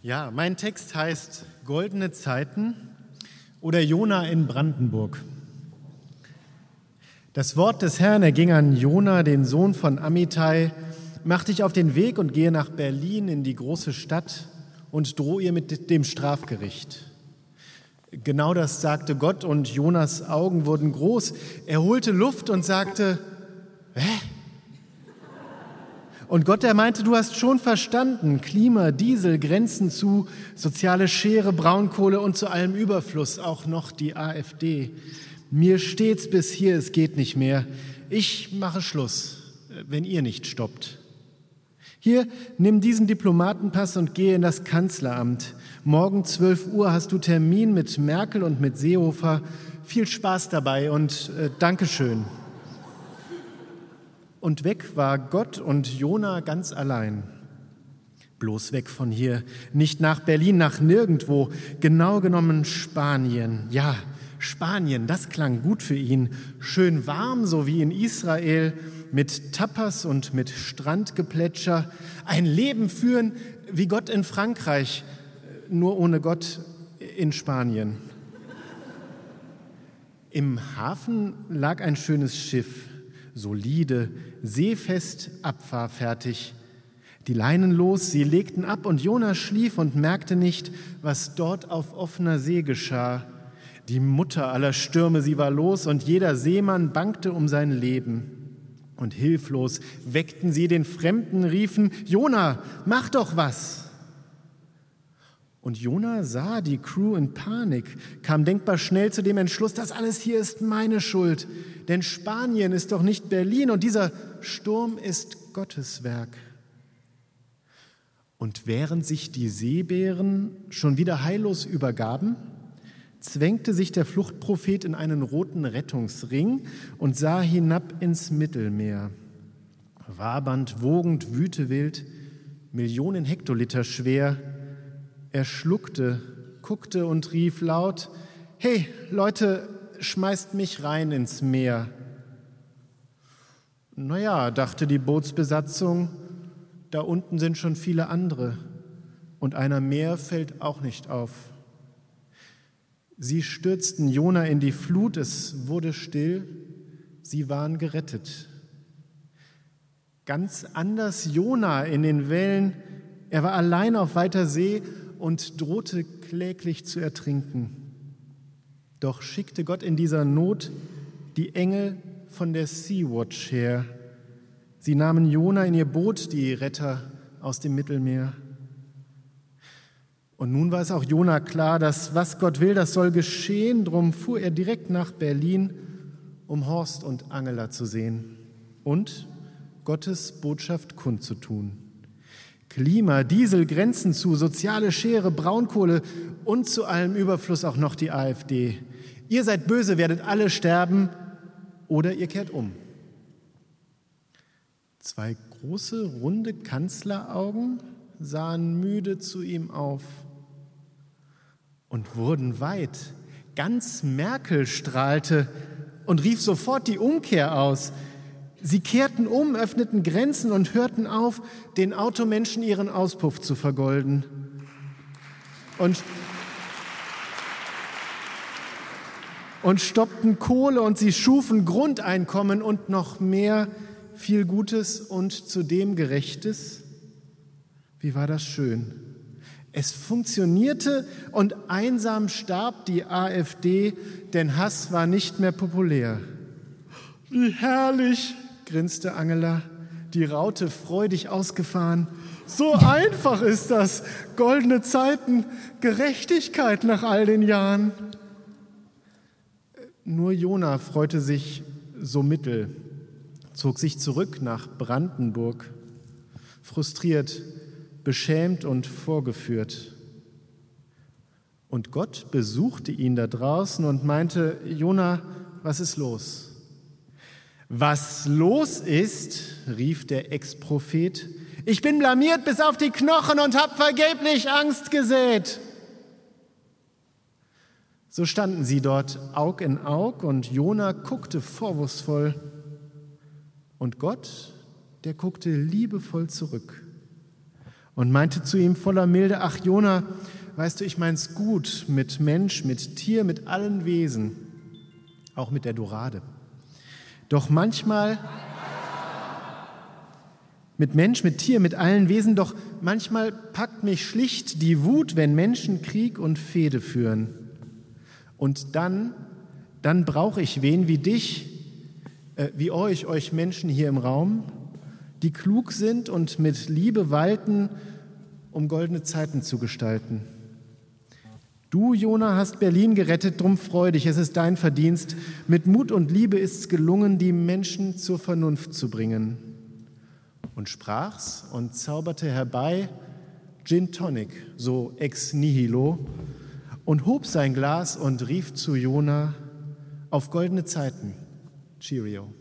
Ja, mein Text heißt Goldene Zeiten oder Jona in Brandenburg. Das Wort des Herrn erging an Jona, den Sohn von Amittai, mach dich auf den Weg und gehe nach Berlin in die große Stadt und droh ihr mit dem Strafgericht. Genau das sagte Gott und Jonas Augen wurden groß. Er holte Luft und sagte, Hä? Und Gott, der meinte, du hast schon verstanden, Klima, Diesel, Grenzen zu, soziale Schere, Braunkohle und zu allem Überfluss, auch noch die AfD. Mir steht's bis hier, es geht nicht mehr. Ich mache Schluss, wenn ihr nicht stoppt. Hier, nimm diesen Diplomatenpass und gehe in das Kanzleramt. Morgen 12 Uhr hast du Termin mit Merkel und mit Seehofer. Viel Spaß dabei und äh, Dankeschön. Und weg war Gott und Jona ganz allein. Bloß weg von hier, nicht nach Berlin, nach nirgendwo, genau genommen Spanien. Ja, Spanien, das klang gut für ihn. Schön warm, so wie in Israel, mit Tapas und mit Strandgeplätscher. Ein Leben führen wie Gott in Frankreich, nur ohne Gott in Spanien. Im Hafen lag ein schönes Schiff, solide, seefest, abfahrfertig. Die Leinen los, sie legten ab und Jonas schlief und merkte nicht, was dort auf offener See geschah. Die Mutter aller Stürme, sie war los und jeder Seemann bangte um sein Leben. Und hilflos weckten sie den Fremden, riefen, Jona, mach doch was! Und Jona sah die Crew in Panik, kam denkbar schnell zu dem Entschluss, das alles hier ist meine Schuld, denn Spanien ist doch nicht Berlin und dieser Sturm ist Gottes Werk. Und während sich die Seebären schon wieder heillos übergaben, zwängte sich der Fluchtprophet in einen roten Rettungsring und sah hinab ins Mittelmeer. Wabernd, wogend, wütewild, Millionen Hektoliter schwer, er schluckte, guckte und rief laut, Hey Leute, schmeißt mich rein ins Meer. Naja, dachte die Bootsbesatzung, da unten sind schon viele andere und einer mehr fällt auch nicht auf. Sie stürzten Jona in die Flut, es wurde still, sie waren gerettet. Ganz anders Jona in den Wellen, er war allein auf weiter See und drohte kläglich zu ertrinken. Doch schickte Gott in dieser Not die Engel von der Sea-Watch her. Sie nahmen Jona in ihr Boot, die Retter aus dem Mittelmeer. Und nun war es auch Jona klar, dass was Gott will, das soll geschehen. Drum fuhr er direkt nach Berlin, um Horst und Angela zu sehen und Gottes Botschaft kundzutun. Klima, Diesel, Grenzen zu, soziale Schere, Braunkohle und zu allem Überfluss auch noch die AfD. Ihr seid böse, werdet alle sterben oder ihr kehrt um. Zwei große, runde Kanzleraugen sahen müde zu ihm auf und wurden weit. Ganz Merkel strahlte und rief sofort die Umkehr aus. Sie kehrten um, öffneten Grenzen und hörten auf, den Automenschen ihren Auspuff zu vergolden. Und, und stoppten Kohle und sie schufen Grundeinkommen und noch mehr viel Gutes und zudem Gerechtes. Wie war das schön. Es funktionierte und einsam starb die AfD, denn Hass war nicht mehr populär. Wie herrlich, grinste Angela, die Raute freudig ausgefahren. So einfach ist das. Goldene Zeiten, Gerechtigkeit nach all den Jahren. Nur Jona freute sich so mittel, zog sich zurück nach Brandenburg, frustriert, beschämt und vorgeführt. Und Gott besuchte ihn da draußen und meinte, Jona, was ist los? Was los ist, rief der Ex-Prophet, ich bin blamiert bis auf die Knochen und hab vergeblich Angst gesät. So standen sie dort Aug in Aug und Jona guckte vorwurfsvoll und Gott, der guckte liebevoll zurück. und meinte zu ihm voller Milde, ach Jona, weißt du, ich mein's gut mit Mensch, mit Tier, mit allen Wesen, auch mit der Dorade. Doch manchmal mit Mensch, mit Tier, mit allen Wesen, doch manchmal packt mich schlicht die Wut, wenn Menschen Krieg und Fehde führen. Und dann, dann brauche ich wen wie dich, äh, wie euch, euch Menschen hier im Raum, die klug sind und mit Liebe walten, um goldene Zeiten zu gestalten. Du, Jona, hast Berlin gerettet, drum freu dich, es ist dein Verdienst. Mit Mut und Liebe ist es gelungen, die Menschen zur Vernunft zu bringen. Und sprach's und zauberte herbei Gin Tonic, so ex nihilo, und hob sein Glas und rief zu Jona auf goldene Zeiten. Cheerio.